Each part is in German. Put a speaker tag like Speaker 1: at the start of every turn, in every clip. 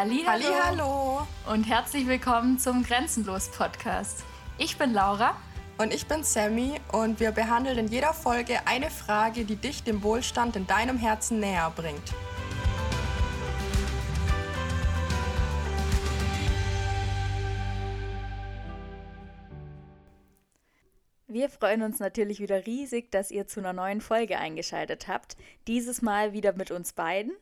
Speaker 1: Halli,
Speaker 2: hallo
Speaker 1: und herzlich willkommen zum Grenzenlos Podcast. Ich bin Laura
Speaker 2: und ich bin Sammy und wir behandeln in jeder Folge eine Frage, die dich dem Wohlstand in deinem Herzen näher bringt.
Speaker 1: Wir freuen uns natürlich wieder riesig, dass ihr zu einer neuen Folge eingeschaltet habt. Dieses Mal wieder mit uns beiden.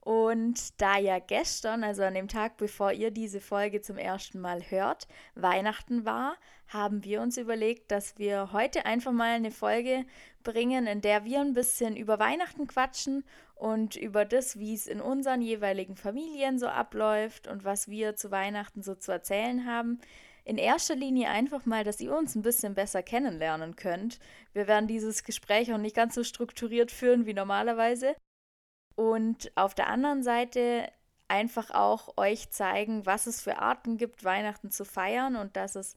Speaker 1: Und da ja gestern, also an dem Tag, bevor ihr diese Folge zum ersten Mal hört, Weihnachten war, haben wir uns überlegt, dass wir heute einfach mal eine Folge bringen, in der wir ein bisschen über Weihnachten quatschen und über das, wie es in unseren jeweiligen Familien so abläuft und was wir zu Weihnachten so zu erzählen haben in erster Linie einfach mal, dass ihr uns ein bisschen besser kennenlernen könnt. Wir werden dieses Gespräch auch nicht ganz so strukturiert führen wie normalerweise. Und auf der anderen Seite einfach auch euch zeigen, was es für Arten gibt, Weihnachten zu feiern und dass es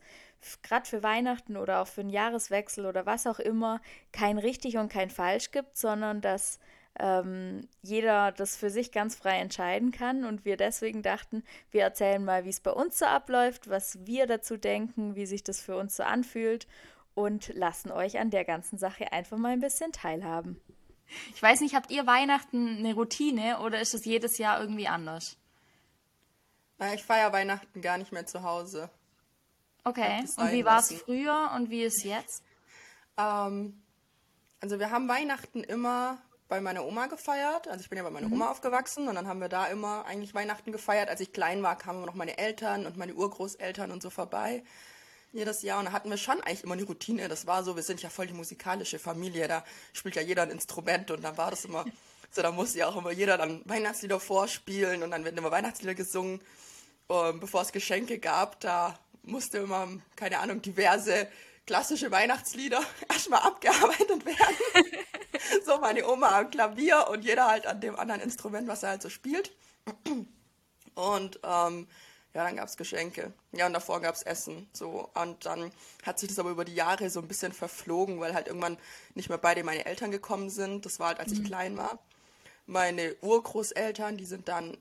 Speaker 1: gerade für Weihnachten oder auch für einen Jahreswechsel oder was auch immer kein richtig und kein falsch gibt, sondern dass ähm, jeder das für sich ganz frei entscheiden kann und wir deswegen dachten, wir erzählen mal, wie es bei uns so abläuft, was wir dazu denken, wie sich das für uns so anfühlt und lassen euch an der ganzen Sache einfach mal ein bisschen teilhaben. Ich weiß nicht, habt ihr Weihnachten eine Routine oder ist es jedes Jahr irgendwie anders?
Speaker 2: Ich feiere Weihnachten gar nicht mehr zu Hause.
Speaker 1: Okay, und wie war es früher und wie ist jetzt?
Speaker 2: Ähm, also wir haben Weihnachten immer bei meiner Oma gefeiert. Also ich bin ja bei meiner mhm. Oma aufgewachsen und dann haben wir da immer eigentlich Weihnachten gefeiert. Als ich klein war, kamen noch meine Eltern und meine Urgroßeltern und so vorbei jedes Jahr und da hatten wir schon eigentlich immer eine Routine. Das war so, wir sind ja voll die musikalische Familie, da spielt ja jeder ein Instrument und dann war das immer so, da musste ja auch immer jeder dann Weihnachtslieder vorspielen und dann werden immer Weihnachtslieder gesungen. Und bevor es Geschenke gab, da musste immer, keine Ahnung, diverse klassische Weihnachtslieder erstmal abgearbeitet werden. so meine Oma am Klavier und jeder halt an dem anderen Instrument, was er halt so spielt. Und ähm, ja, dann gab es Geschenke. Ja, und davor gab es Essen. So. Und dann hat sich das aber über die Jahre so ein bisschen verflogen, weil halt irgendwann nicht mehr beide meine Eltern gekommen sind. Das war halt, als mhm. ich klein war. Meine Urgroßeltern, die sind dann,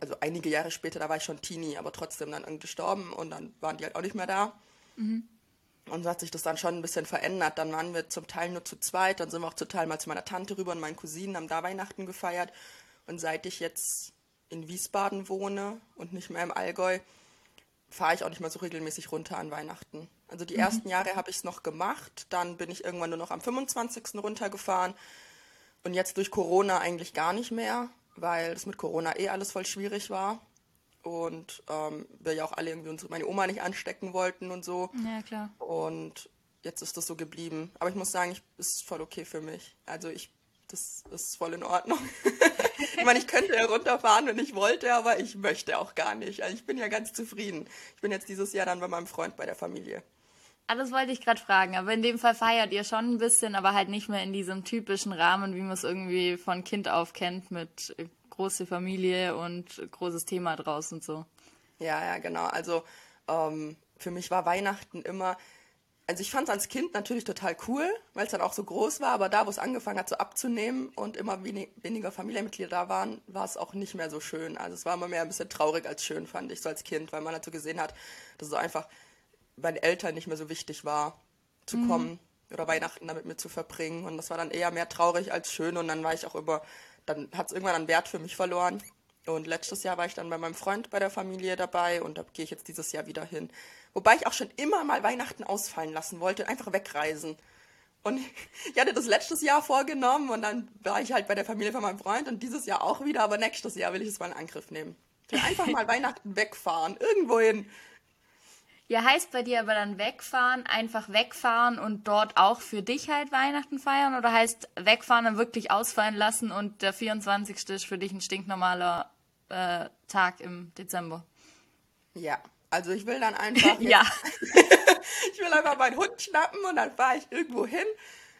Speaker 2: also einige Jahre später, da war ich schon Teenie, aber trotzdem dann gestorben und dann waren die halt auch nicht mehr da. Mhm. Und so hat sich das dann schon ein bisschen verändert. Dann waren wir zum Teil nur zu zweit, dann sind wir auch zum Teil mal zu meiner Tante rüber und meinen Cousinen haben da Weihnachten gefeiert. Und seit ich jetzt in Wiesbaden wohne und nicht mehr im Allgäu, fahre ich auch nicht mehr so regelmäßig runter an Weihnachten. Also die mhm. ersten Jahre habe ich es noch gemacht, dann bin ich irgendwann nur noch am 25. runtergefahren und jetzt durch Corona eigentlich gar nicht mehr, weil es mit Corona eh alles voll schwierig war und ähm, wir ja auch alle irgendwie uns, meine Oma nicht anstecken wollten und so.
Speaker 1: Ja, klar.
Speaker 2: Und jetzt ist das so geblieben. Aber ich muss sagen, ich, ist voll okay für mich. Also ich, das ist voll in Ordnung. ich meine, ich könnte ja runterfahren, wenn ich wollte, aber ich möchte auch gar nicht. Also ich bin ja ganz zufrieden. Ich bin jetzt dieses Jahr dann bei meinem Freund bei der Familie.
Speaker 1: Ah, das wollte ich gerade fragen, aber in dem Fall feiert ihr schon ein bisschen, aber halt nicht mehr in diesem typischen Rahmen, wie man es irgendwie von Kind auf kennt, mit große Familie und großes Thema draus und so.
Speaker 2: Ja, ja, genau. Also ähm, für mich war Weihnachten immer, also ich fand es als Kind natürlich total cool, weil es dann auch so groß war, aber da, wo es angefangen hat, so abzunehmen und immer wenig, weniger Familienmitglieder da waren, war es auch nicht mehr so schön. Also es war immer mehr ein bisschen traurig als schön, fand ich so als Kind, weil man halt so gesehen hat, dass es so einfach meinen Eltern nicht mehr so wichtig war, zu mhm. kommen oder Weihnachten damit mit zu verbringen. Und das war dann eher mehr traurig als schön. Und dann war ich auch immer dann hat es irgendwann an Wert für mich verloren. Und letztes Jahr war ich dann bei meinem Freund bei der Familie dabei und da gehe ich jetzt dieses Jahr wieder hin. Wobei ich auch schon immer mal Weihnachten ausfallen lassen wollte, einfach wegreisen. Und ich hatte das letztes Jahr vorgenommen und dann war ich halt bei der Familie von meinem Freund und dieses Jahr auch wieder, aber nächstes Jahr will ich es mal in Angriff nehmen. Einfach mal Weihnachten wegfahren, irgendwohin.
Speaker 1: Ja, heißt bei dir aber dann wegfahren, einfach wegfahren und dort auch für dich halt Weihnachten feiern? Oder heißt wegfahren und wirklich ausfallen lassen und der 24. ist für dich ein stinknormaler äh, Tag im Dezember?
Speaker 2: Ja, also ich will dann einfach.
Speaker 1: ja.
Speaker 2: ich will einfach meinen Hund schnappen und dann fahre ich irgendwo hin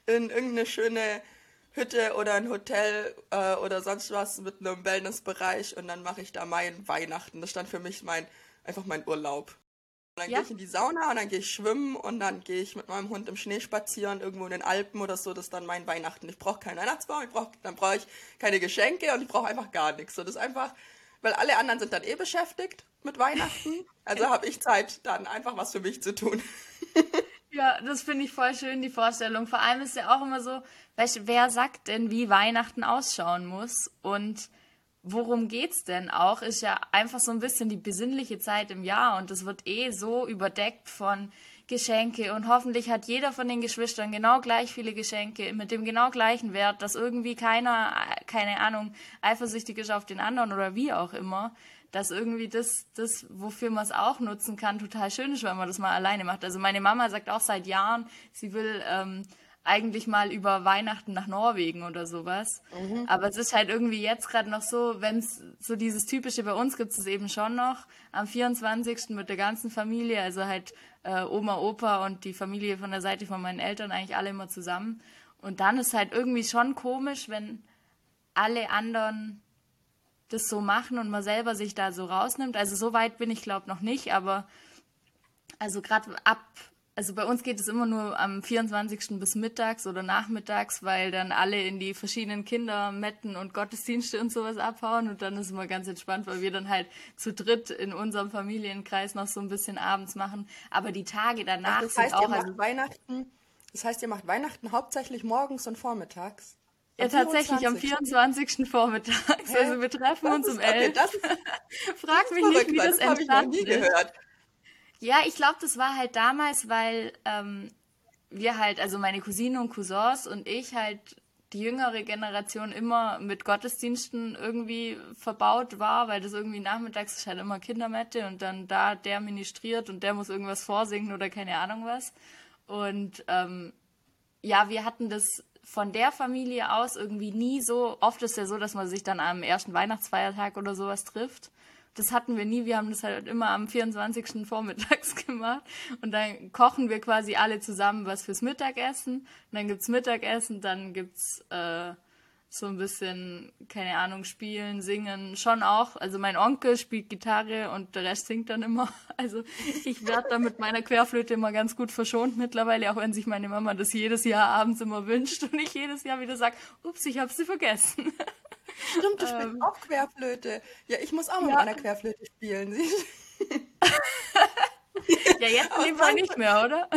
Speaker 2: in irgendeine schöne Hütte oder ein Hotel äh, oder sonst was mit einem Wellnessbereich und dann mache ich da mein Weihnachten. Das stand für mich mein einfach mein Urlaub dann ja? gehe ich in die Sauna und dann gehe ich schwimmen und dann gehe ich mit meinem Hund im Schnee spazieren, irgendwo in den Alpen oder so. Das ist dann mein Weihnachten. Ich brauche keinen Weihnachtsbaum, ich brauch, dann brauche ich keine Geschenke und ich brauche einfach gar nichts. So, das ist einfach weil alle anderen sind dann eh beschäftigt mit Weihnachten. Also habe ich Zeit, dann einfach was für mich zu tun.
Speaker 1: Ja, das finde ich voll schön, die Vorstellung. Vor allem ist ja auch immer so, wer sagt denn, wie Weihnachten ausschauen muss? Und worum geht's denn auch? Ist ja einfach so ein bisschen die besinnliche Zeit im Jahr und das wird eh so überdeckt von Geschenke und hoffentlich hat jeder von den Geschwistern genau gleich viele Geschenke mit dem genau gleichen Wert, dass irgendwie keiner, keine Ahnung, eifersüchtig ist auf den anderen oder wie auch immer dass irgendwie das, das wofür man es auch nutzen kann, total schön ist, wenn man das mal alleine macht. Also meine Mama sagt auch seit Jahren, sie will ähm, eigentlich mal über Weihnachten nach Norwegen oder sowas. Mhm. Aber es ist halt irgendwie jetzt gerade noch so, wenn es so dieses typische bei uns gibt es eben schon noch am 24. mit der ganzen Familie, also halt äh, Oma, Opa und die Familie von der Seite von meinen Eltern eigentlich alle immer zusammen. Und dann ist halt irgendwie schon komisch, wenn alle anderen das so machen und man selber sich da so rausnimmt. Also so weit bin ich glaube noch nicht, aber also gerade ab, also bei uns geht es immer nur am 24. bis mittags oder nachmittags, weil dann alle in die verschiedenen Kindermetten und Gottesdienste und sowas abhauen und dann ist es immer ganz entspannt, weil wir dann halt zu dritt in unserem Familienkreis noch so ein bisschen abends machen. Aber die Tage danach
Speaker 2: also das heißt, sind auch... Also Weihnachten, das heißt, ihr macht Weihnachten hauptsächlich morgens und vormittags?
Speaker 1: Ja, tatsächlich am 24. Vormittags. Hä? Also wir treffen das uns um 11. Okay, Frag mich nicht, wie das, das entstanden ich noch nie ist. Gehört. Ja, ich glaube, das war halt damals, weil ähm, wir halt, also meine Cousine und Cousins und ich halt die jüngere Generation immer mit Gottesdiensten irgendwie verbaut war, weil das irgendwie nachmittags ist halt immer Kindermette und dann da der ministriert und der muss irgendwas vorsingen oder keine Ahnung was. Und ähm, ja, wir hatten das von der Familie aus irgendwie nie so, oft ist ja so, dass man sich dann am ersten Weihnachtsfeiertag oder sowas trifft. Das hatten wir nie, wir haben das halt immer am 24. vormittags gemacht und dann kochen wir quasi alle zusammen was fürs Mittagessen. Und dann gibt's Mittagessen, dann gibt's äh, so ein bisschen, keine Ahnung, spielen, singen, schon auch. Also mein Onkel spielt Gitarre und der Rest singt dann immer. Also ich werde da mit meiner Querflöte immer ganz gut verschont mittlerweile, auch wenn sich meine Mama das jedes Jahr abends immer wünscht und ich jedes Jahr wieder sage, ups, ich habe sie vergessen.
Speaker 2: Stimmt, du spielst ähm, auch Querflöte. Ja, ich muss auch mal ja. mit meiner Querflöte spielen.
Speaker 1: ja, jetzt lieber nicht mehr, oder?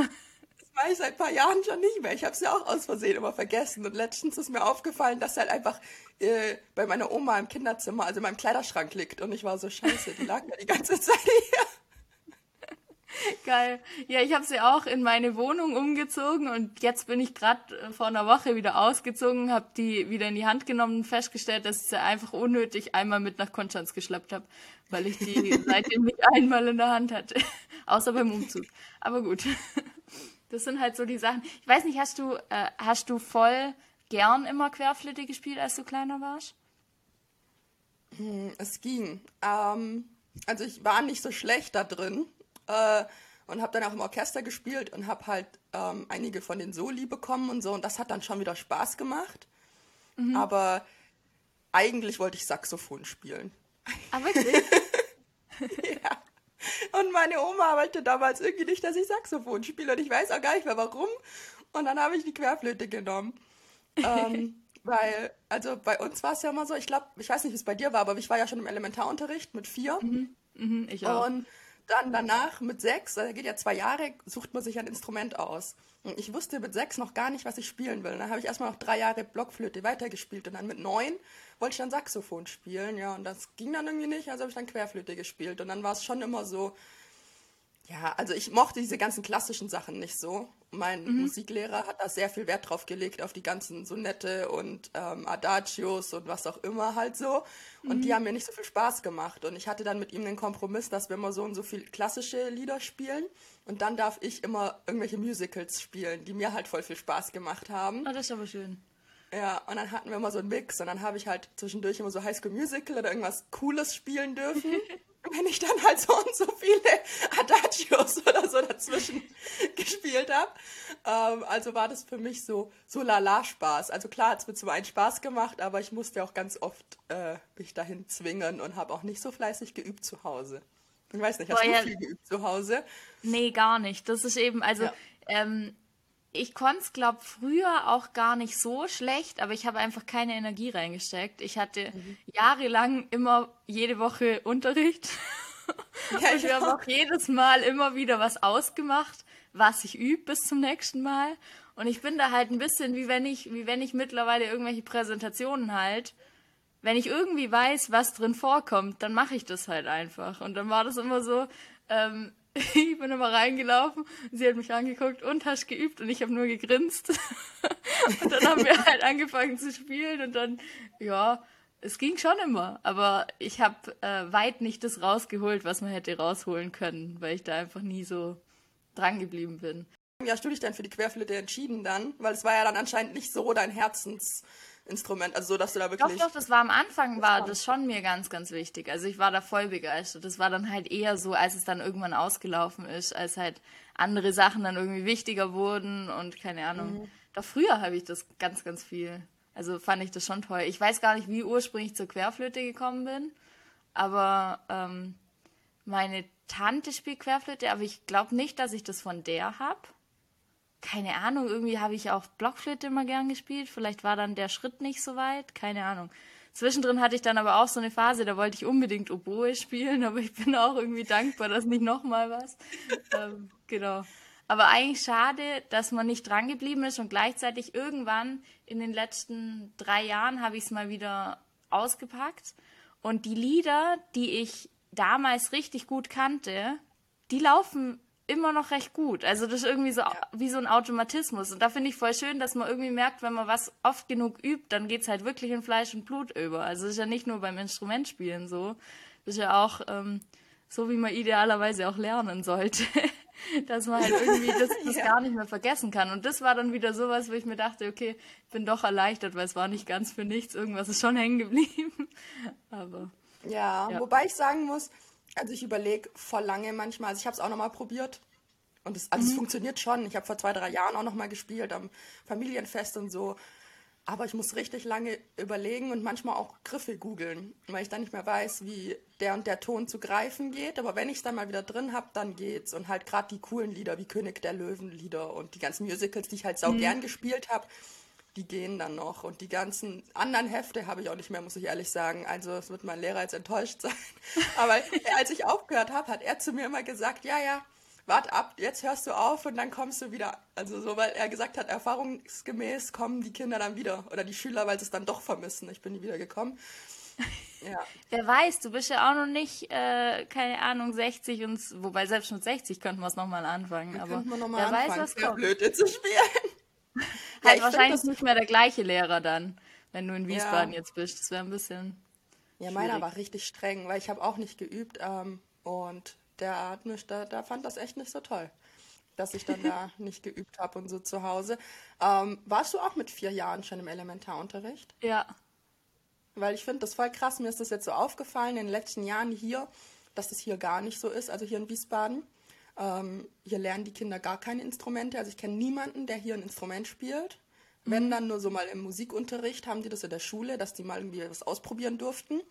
Speaker 2: Ich seit ein paar Jahren schon nicht mehr. Ich habe es ja auch aus Versehen immer vergessen. Und letztens ist mir aufgefallen, dass halt einfach äh, bei meiner Oma im Kinderzimmer, also in meinem Kleiderschrank liegt. Und ich war so, scheiße, die lag ja die ganze Zeit hier.
Speaker 1: Geil. Ja, ich habe sie auch in meine Wohnung umgezogen und jetzt bin ich gerade äh, vor einer Woche wieder ausgezogen, habe die wieder in die Hand genommen und festgestellt, dass ich sie einfach unnötig einmal mit nach Konstanz geschleppt habe, weil ich die seitdem nicht einmal in der Hand hatte. Außer beim Umzug. Aber gut. Das sind halt so die Sachen. Ich weiß nicht, hast du, äh, hast du voll gern immer Querflöte gespielt, als du kleiner warst?
Speaker 2: Hm, es ging. Ähm, also ich war nicht so schlecht da drin äh, und habe dann auch im Orchester gespielt und habe halt ähm, einige von den Soli bekommen und so und das hat dann schon wieder Spaß gemacht. Mhm. Aber eigentlich wollte ich Saxophon spielen.
Speaker 1: Ah, wirklich?
Speaker 2: ja. Und meine Oma wollte damals irgendwie nicht, dass ich Saxophon spiele. Und ich weiß auch gar nicht mehr warum. Und dann habe ich die Querflöte genommen. ähm, weil, also bei uns war es ja immer so, ich glaube, ich weiß nicht, wie es bei dir war, aber ich war ja schon im Elementarunterricht mit vier. Mhm.
Speaker 1: Mhm, ich auch.
Speaker 2: Und dann danach mit sechs, da geht ja zwei Jahre, sucht man sich ein Instrument aus. Und ich wusste mit sechs noch gar nicht, was ich spielen will. Dann habe ich erstmal noch drei Jahre Blockflöte weitergespielt und dann mit neun wollte ich dann Saxophon spielen, ja, und das ging dann irgendwie nicht, also habe ich dann Querflöte gespielt und dann war es schon immer so, ja, also ich mochte diese ganzen klassischen Sachen nicht so. Mein mhm. Musiklehrer hat da sehr viel Wert drauf gelegt, auf die ganzen Sonette und ähm, Adagios und was auch immer halt so. Und mhm. die haben mir nicht so viel Spaß gemacht. Und ich hatte dann mit ihm den Kompromiss, dass wir immer so und so viel klassische Lieder spielen. Und dann darf ich immer irgendwelche Musicals spielen, die mir halt voll viel Spaß gemacht haben.
Speaker 1: Oh, das ist aber schön.
Speaker 2: Ja, und dann hatten wir immer so einen Mix und dann habe ich halt zwischendurch immer so Highschool Musical oder irgendwas Cooles spielen dürfen. wenn ich dann halt so und so viele Adagios oder so dazwischen gespielt habe. Ähm, also war das für mich so, so lala Spaß. Also klar hat es mir zum einen Spaß gemacht, aber ich musste auch ganz oft äh, mich dahin zwingen und habe auch nicht so fleißig geübt zu Hause. Ich weiß nicht, hast Boah, du ja. viel geübt zu Hause?
Speaker 1: Nee, gar nicht. Das ist eben, also ja. ähm, ich konnte es, glaube früher auch gar nicht so schlecht, aber ich habe einfach keine Energie reingesteckt. Ich hatte mhm. jahrelang immer jede Woche Unterricht. Ja, ich habe auch jedes Mal immer wieder was ausgemacht, was ich übe bis zum nächsten Mal. Und ich bin da halt ein bisschen wie wenn ich, wie wenn ich mittlerweile irgendwelche Präsentationen halt. Wenn ich irgendwie weiß, was drin vorkommt, dann mache ich das halt einfach. Und dann war das immer so, ähm, ich bin immer reingelaufen, sie hat mich angeguckt und hast geübt und ich habe nur gegrinst. und dann haben wir halt angefangen zu spielen und dann, ja, es ging schon immer, aber ich habe äh, weit nicht das rausgeholt, was man hätte rausholen können, weil ich da einfach nie so dran geblieben bin.
Speaker 2: Ja, hast du dich dann für die Querflöte entschieden dann? Weil es war ja dann anscheinend nicht so dein Herzens Instrument, also so, dass du da wirklich.
Speaker 1: Doch, doch, das war am Anfang, war das schon mir ganz, ganz wichtig. Also ich war da voll begeistert. Das war dann halt eher so, als es dann irgendwann ausgelaufen ist, als halt andere Sachen dann irgendwie wichtiger wurden und keine Ahnung. Mhm. Doch früher habe ich das ganz, ganz viel. Also fand ich das schon toll. Ich weiß gar nicht, wie ursprünglich zur Querflöte gekommen bin, aber ähm, meine Tante spielt Querflöte, aber ich glaube nicht, dass ich das von der habe keine Ahnung, irgendwie habe ich auch Blockflöte immer gern gespielt. Vielleicht war dann der Schritt nicht so weit, keine Ahnung. Zwischendrin hatte ich dann aber auch so eine Phase, da wollte ich unbedingt Oboe spielen, aber ich bin auch irgendwie dankbar, dass nicht nochmal was. ähm, genau. Aber eigentlich schade, dass man nicht dran geblieben ist und gleichzeitig irgendwann in den letzten drei Jahren habe ich es mal wieder ausgepackt. Und die Lieder, die ich damals richtig gut kannte, die laufen immer noch recht gut. Also das ist irgendwie so ja. wie so ein Automatismus. Und da finde ich voll schön, dass man irgendwie merkt, wenn man was oft genug übt, dann geht es halt wirklich in Fleisch und Blut über. Also das ist ja nicht nur beim Instrumentspielen so. Das ist ja auch ähm, so, wie man idealerweise auch lernen sollte. dass man halt irgendwie das, das ja. gar nicht mehr vergessen kann. Und das war dann wieder sowas, wo ich mir dachte, okay, ich bin doch erleichtert, weil es war nicht ganz für nichts. Irgendwas ist schon hängen geblieben. Aber.
Speaker 2: Ja, ja, wobei ich sagen muss, also ich überlege voll lange manchmal, also ich habe es auch nochmal probiert und es, also mhm. funktioniert schon. Ich habe vor zwei, drei Jahren auch nochmal gespielt am Familienfest und so. Aber ich muss richtig lange überlegen und manchmal auch Griffe googeln, weil ich dann nicht mehr weiß, wie der und der Ton zu greifen geht. Aber wenn ich es dann mal wieder drin habe, dann geht's. Und halt gerade die coolen Lieder wie König der Löwen Lieder und die ganzen Musicals, die ich halt sau mhm. gern gespielt habe, die gehen dann noch. Und die ganzen anderen Hefte habe ich auch nicht mehr, muss ich ehrlich sagen. Also es wird mein Lehrer jetzt enttäuscht sein. Aber als ich aufgehört habe, hat er zu mir immer gesagt, ja, ja, wart ab, jetzt hörst du auf und dann kommst du wieder. Also so, weil er gesagt hat, erfahrungsgemäß kommen die Kinder dann wieder oder die Schüler, weil sie es dann doch vermissen. Ich bin nie wieder gekommen.
Speaker 1: Ja. Wer weiß, du bist ja auch noch nicht, äh, keine Ahnung, 60 und wobei selbst mit 60 könnten wir es nochmal anfangen. Da aber noch
Speaker 2: wer anfangen, weiß, was kommt. blöd zu spielen.
Speaker 1: halt ja, wahrscheinlich nicht mehr der gleiche Lehrer dann, wenn du in Wiesbaden ja. jetzt bist. Das wäre ein bisschen.
Speaker 2: Ja, meiner war richtig streng, weil ich habe auch nicht geübt ähm, und der hat mich, da, da fand das echt nicht so toll, dass ich dann da nicht geübt habe und so zu Hause. Ähm, warst du auch mit vier Jahren schon im Elementarunterricht?
Speaker 1: Ja.
Speaker 2: Weil ich finde das voll krass, mir ist das jetzt so aufgefallen in den letzten Jahren hier, dass das hier gar nicht so ist, also hier in Wiesbaden. Ähm, hier lernen die Kinder gar keine Instrumente. Also ich kenne niemanden, der hier ein Instrument spielt. Mhm. Wenn dann nur so mal im Musikunterricht haben die das in der Schule, dass die mal irgendwie was ausprobieren durften.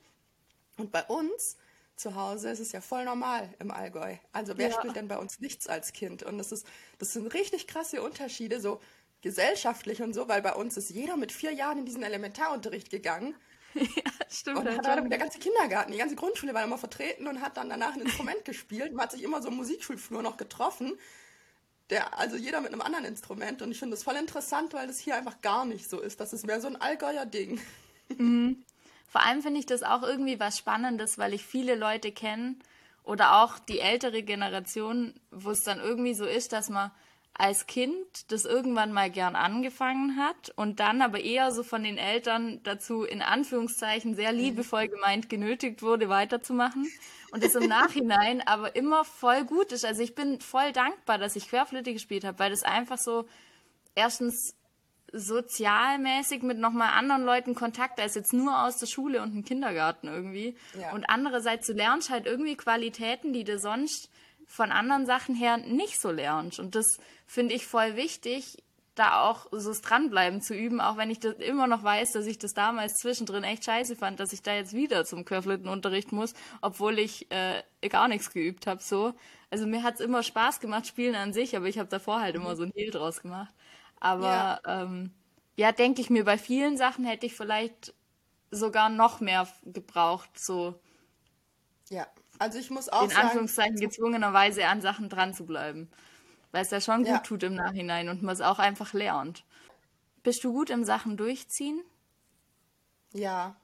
Speaker 2: Und bei uns zu Hause ist es ja voll normal im Allgäu. Also wer ja. spielt denn bei uns nichts als Kind? Und das ist, das sind richtig krasse Unterschiede, so gesellschaftlich und so, weil bei uns ist jeder mit vier Jahren in diesen Elementarunterricht gegangen. Ja, stimmt. Und hat dann der ganze Kindergarten, die ganze Grundschule war immer vertreten und hat dann danach ein Instrument gespielt. Man hat sich immer so im Musikschulflur noch getroffen. Der, also jeder mit einem anderen Instrument. Und ich finde das voll interessant, weil das hier einfach gar nicht so ist. Das ist mehr so ein Allgäuer Ding.
Speaker 1: Mhm. Vor allem finde ich das auch irgendwie was Spannendes, weil ich viele Leute kenne oder auch die ältere Generation, wo es dann irgendwie so ist, dass man als Kind das irgendwann mal gern angefangen hat und dann aber eher so von den Eltern dazu in Anführungszeichen sehr liebevoll gemeint genötigt wurde, weiterzumachen und es im Nachhinein aber immer voll gut ist. Also ich bin voll dankbar, dass ich Querflöte gespielt habe, weil das einfach so erstens sozialmäßig mit nochmal anderen Leuten Kontakt als jetzt nur aus der Schule und dem Kindergarten irgendwie. Ja. Und andererseits, du lernst halt irgendwie Qualitäten, die du sonst von anderen Sachen her nicht so lernst. Und das finde ich voll wichtig, da auch so das Dranbleiben zu üben, auch wenn ich das immer noch weiß, dass ich das damals zwischendrin echt scheiße fand, dass ich da jetzt wieder zum Querflötenunterricht muss, obwohl ich äh, gar nichts geübt habe. So. Also mir hat es immer Spaß gemacht, Spielen an sich, aber ich habe davor halt immer so ein Hehl draus gemacht. Aber ja, ähm, ja denke ich mir, bei vielen Sachen hätte ich vielleicht sogar noch mehr gebraucht, so.
Speaker 2: Ja, also ich muss auch
Speaker 1: in sagen, Anführungszeichen gezwungenerweise an Sachen dran zu bleiben. Weil es ja schon gut ja. tut im Nachhinein und man es auch einfach lernt. Bist du gut im Sachen durchziehen?
Speaker 2: Ja.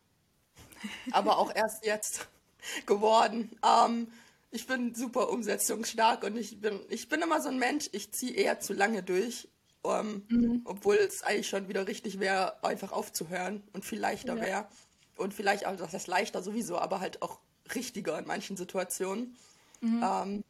Speaker 2: Aber auch erst jetzt geworden. Ähm, ich bin super umsetzungsstark und ich bin, ich bin immer so ein Mensch, ich ziehe eher zu lange durch, ähm, mhm. obwohl es eigentlich schon wieder richtig wäre, einfach aufzuhören und viel leichter ja. wäre. Und vielleicht, also das leichter sowieso, aber halt auch richtiger in manchen Situationen. Mhm. Ähm,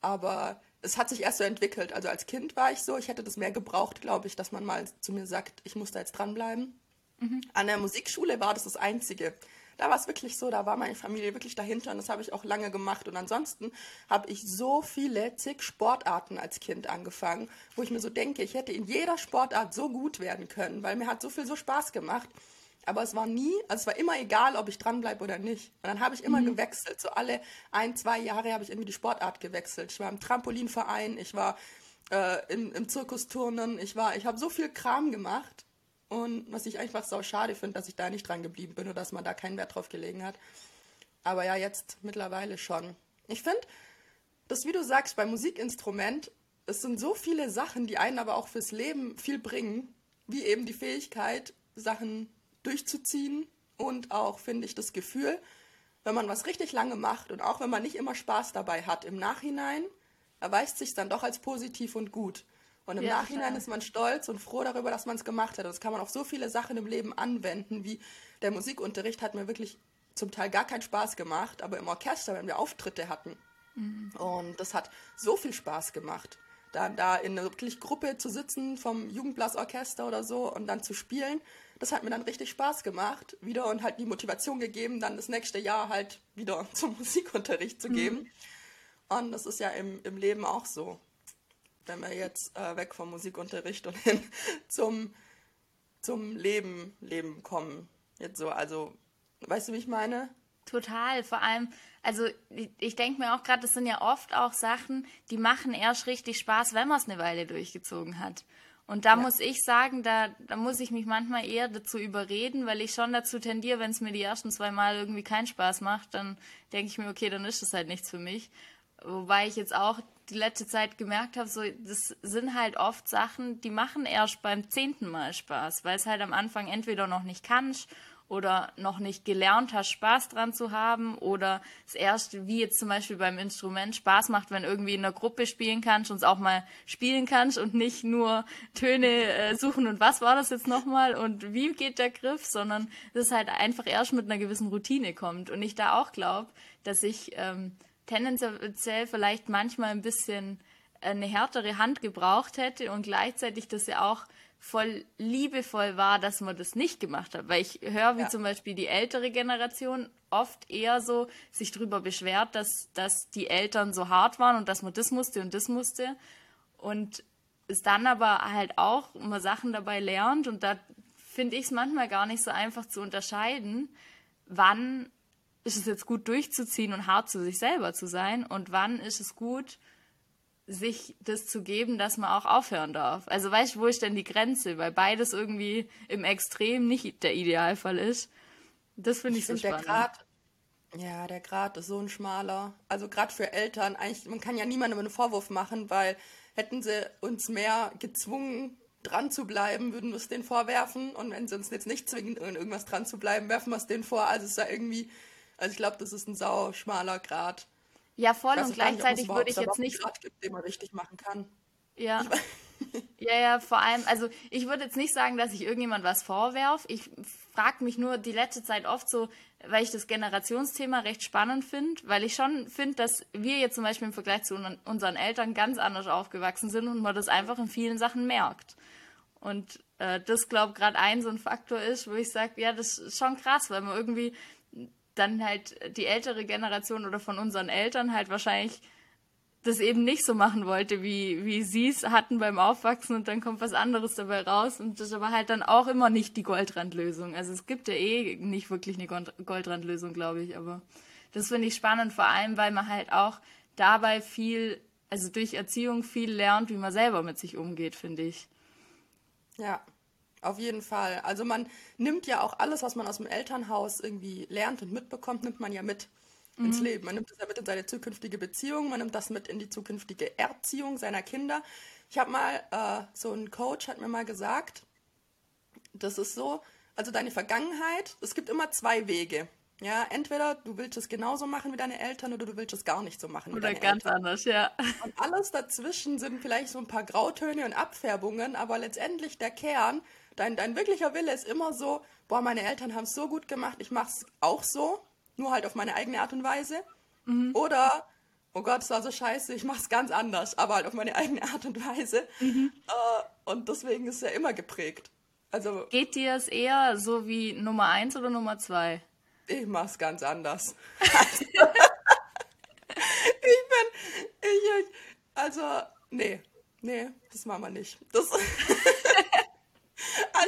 Speaker 2: aber es hat sich erst so entwickelt. Also als Kind war ich so, ich hätte das mehr gebraucht, glaube ich, dass man mal zu mir sagt, ich muss da jetzt dranbleiben. Mhm. An der Musikschule war das das Einzige. Da war es wirklich so, da war meine Familie wirklich dahinter und das habe ich auch lange gemacht. Und ansonsten habe ich so viele zig Sportarten als Kind angefangen, wo ich mir so denke, ich hätte in jeder Sportart so gut werden können, weil mir hat so viel so Spaß gemacht. Aber es war nie, also es war immer egal, ob ich dranbleibe oder nicht. Und dann habe ich immer mhm. gewechselt. So alle ein, zwei Jahre habe ich irgendwie die Sportart gewechselt. Ich war im Trampolinverein, ich war äh, im, im Zirkusturnen, ich war, ich habe so viel Kram gemacht. Und was ich einfach so schade finde, dass ich da nicht dran geblieben bin oder dass man da keinen Wert drauf gelegen hat. Aber ja, jetzt mittlerweile schon. Ich finde, das, wie du sagst, beim Musikinstrument, es sind so viele Sachen, die einen aber auch fürs Leben viel bringen, wie eben die Fähigkeit, Sachen durchzuziehen und auch, finde ich, das Gefühl, wenn man was richtig lange macht und auch wenn man nicht immer Spaß dabei hat, im Nachhinein erweist sich dann doch als positiv und gut. Und im ja, Nachhinein klar. ist man stolz und froh darüber, dass man es gemacht hat. Das kann man auf so viele Sachen im Leben anwenden, wie der Musikunterricht hat mir wirklich zum Teil gar keinen Spaß gemacht, aber im Orchester, wenn wir Auftritte hatten. Mhm. Und das hat so viel Spaß gemacht. Dann da in einer wirklich Gruppe zu sitzen vom Jugendblasorchester oder so und dann zu spielen das hat mir dann richtig Spaß gemacht, wieder und halt die Motivation gegeben, dann das nächste Jahr halt wieder zum Musikunterricht zu geben. Mhm. Und das ist ja im, im Leben auch so. Wenn wir jetzt äh, weg vom Musikunterricht und hin zum, zum Leben, Leben kommen. Jetzt so, also, weißt du, wie ich meine?
Speaker 1: Total, vor allem, also ich, ich denke mir auch gerade, das sind ja oft auch Sachen, die machen erst richtig Spaß, wenn man es eine Weile durchgezogen hat. Und da ja. muss ich sagen, da, da muss ich mich manchmal eher dazu überreden, weil ich schon dazu tendiere, wenn es mir die ersten zwei Mal irgendwie keinen Spaß macht, dann denke ich mir, okay, dann ist das halt nichts für mich. Wobei ich jetzt auch die letzte Zeit gemerkt habe, so, das sind halt oft Sachen, die machen erst beim zehnten Mal Spaß, weil es halt am Anfang entweder noch nicht kannst oder noch nicht gelernt hast, Spaß dran zu haben oder es erst, wie jetzt zum Beispiel beim Instrument, Spaß macht, wenn irgendwie in einer Gruppe spielen kannst und es auch mal spielen kannst und nicht nur Töne äh, suchen und was war das jetzt nochmal und wie geht der Griff, sondern es halt einfach erst mit einer gewissen Routine kommt. Und ich da auch glaube, dass ich ähm, tendenziell vielleicht manchmal ein bisschen eine härtere Hand gebraucht hätte und gleichzeitig das ja auch voll liebevoll war, dass man das nicht gemacht hat. Weil ich höre, wie ja. zum Beispiel die ältere Generation oft eher so sich darüber beschwert, dass, dass die Eltern so hart waren und dass man das musste und das musste. Und es dann aber halt auch immer Sachen dabei lernt und da finde ich es manchmal gar nicht so einfach zu unterscheiden, wann ist es jetzt gut durchzuziehen und hart zu sich selber zu sein und wann ist es gut, sich das zu geben, dass man auch aufhören darf. Also weißt du, wo ist denn die Grenze? Weil beides irgendwie im Extrem nicht der Idealfall ist. Das finde ich, ich so find spannend. Der Grad,
Speaker 2: ja, der Grad ist so ein schmaler. Also gerade für Eltern, eigentlich, man kann ja niemandem einen Vorwurf machen, weil hätten sie uns mehr gezwungen, dran zu bleiben, würden wir es denen vorwerfen. Und wenn sie uns jetzt nicht zwingen, irgendwas dran zu bleiben, werfen wir es denen vor. Also es ist ja irgendwie, also ich glaube, das ist ein sau schmaler Grad.
Speaker 1: Ja, voll und gleichzeitig würde ich jetzt nicht.
Speaker 2: Grad gibt, den man richtig machen kann.
Speaker 1: Ja. ja, ja, vor allem, also ich würde jetzt nicht sagen, dass ich irgendjemand was vorwerf. Ich frage mich nur die letzte Zeit oft so, weil ich das Generationsthema recht spannend finde, weil ich schon finde, dass wir jetzt zum Beispiel im Vergleich zu unseren Eltern ganz anders aufgewachsen sind und man das einfach in vielen Sachen merkt. Und äh, das, glaube ich, gerade ein so ein Faktor ist, wo ich sage, ja, das ist schon krass, weil man irgendwie dann halt die ältere Generation oder von unseren Eltern halt wahrscheinlich das eben nicht so machen wollte, wie, wie sie es hatten beim Aufwachsen und dann kommt was anderes dabei raus und das ist aber halt dann auch immer nicht die Goldrandlösung. Also es gibt ja eh nicht wirklich eine Goldrandlösung, glaube ich, aber das finde ich spannend, vor allem, weil man halt auch dabei viel, also durch Erziehung viel lernt, wie man selber mit sich umgeht, finde ich.
Speaker 2: Ja, auf jeden Fall. Also man nimmt ja auch alles, was man aus dem Elternhaus irgendwie lernt und mitbekommt, nimmt man ja mit ins Leben. Man nimmt das ja mit in seine zukünftige Beziehung, man nimmt das mit in die zukünftige Erziehung seiner Kinder. Ich habe mal, äh, so ein Coach hat mir mal gesagt, das ist so, also deine Vergangenheit, es gibt immer zwei Wege. Ja, entweder du willst es genauso machen wie deine Eltern oder du willst es gar nicht so machen wie
Speaker 1: Oder ganz
Speaker 2: Eltern.
Speaker 1: anders, ja.
Speaker 2: Und alles dazwischen sind vielleicht so ein paar Grautöne und Abfärbungen, aber letztendlich der Kern, dein, dein wirklicher Wille ist immer so, boah, meine Eltern haben es so gut gemacht, ich mache es auch so, nur halt auf meine eigene Art und Weise. Oder, oh Gott, es war so scheiße, ich mache es ganz anders, aber halt auf meine eigene Art und Weise. Äh, und deswegen ist es ja immer geprägt. Also
Speaker 1: Geht dir es eher so wie Nummer eins oder Nummer zwei?
Speaker 2: ich mache es ganz anders. Also, ich bin, ich, also, nee, nee, das machen wir nicht. Das,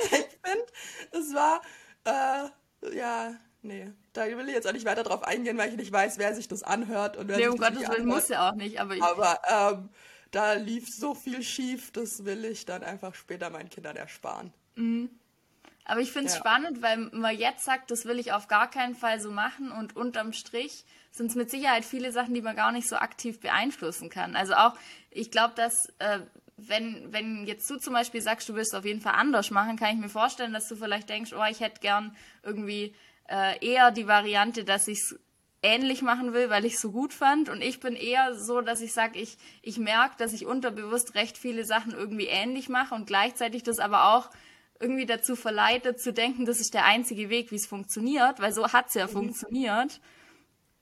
Speaker 2: ich finde, es war, äh, ja, nee, da will ich jetzt auch nicht weiter drauf eingehen, weil ich nicht weiß, wer sich das anhört und wer
Speaker 1: Nee,
Speaker 2: sich
Speaker 1: um
Speaker 2: das
Speaker 1: Gottes Willen
Speaker 2: anhört.
Speaker 1: muss ja auch nicht, aber ich,
Speaker 2: Aber ähm, da lief so viel schief, das will ich dann einfach später meinen Kindern ersparen.
Speaker 1: aber ich finde es
Speaker 2: Ja.
Speaker 1: spannend, weil man jetzt sagt, das will ich auf gar keinen Fall so machen und unterm Strich sind es mit Sicherheit viele Sachen, die man gar nicht so aktiv beeinflussen kann. Also auch, ich glaube, dass äh, wenn, wenn jetzt du zum Beispiel sagst, du willst es auf jeden Fall anders machen, kann ich mir vorstellen, dass du vielleicht denkst, oh, ich hätte gern irgendwie äh, eher die Variante, dass ich es ähnlich machen will, weil ich es so gut fand. Und ich bin eher so, dass ich sage, ich, ich merke, dass ich unterbewusst recht viele Sachen irgendwie ähnlich mache und gleichzeitig das aber auch irgendwie dazu verleitet zu denken, das ist der einzige Weg, wie es funktioniert, weil so hat es ja funktioniert.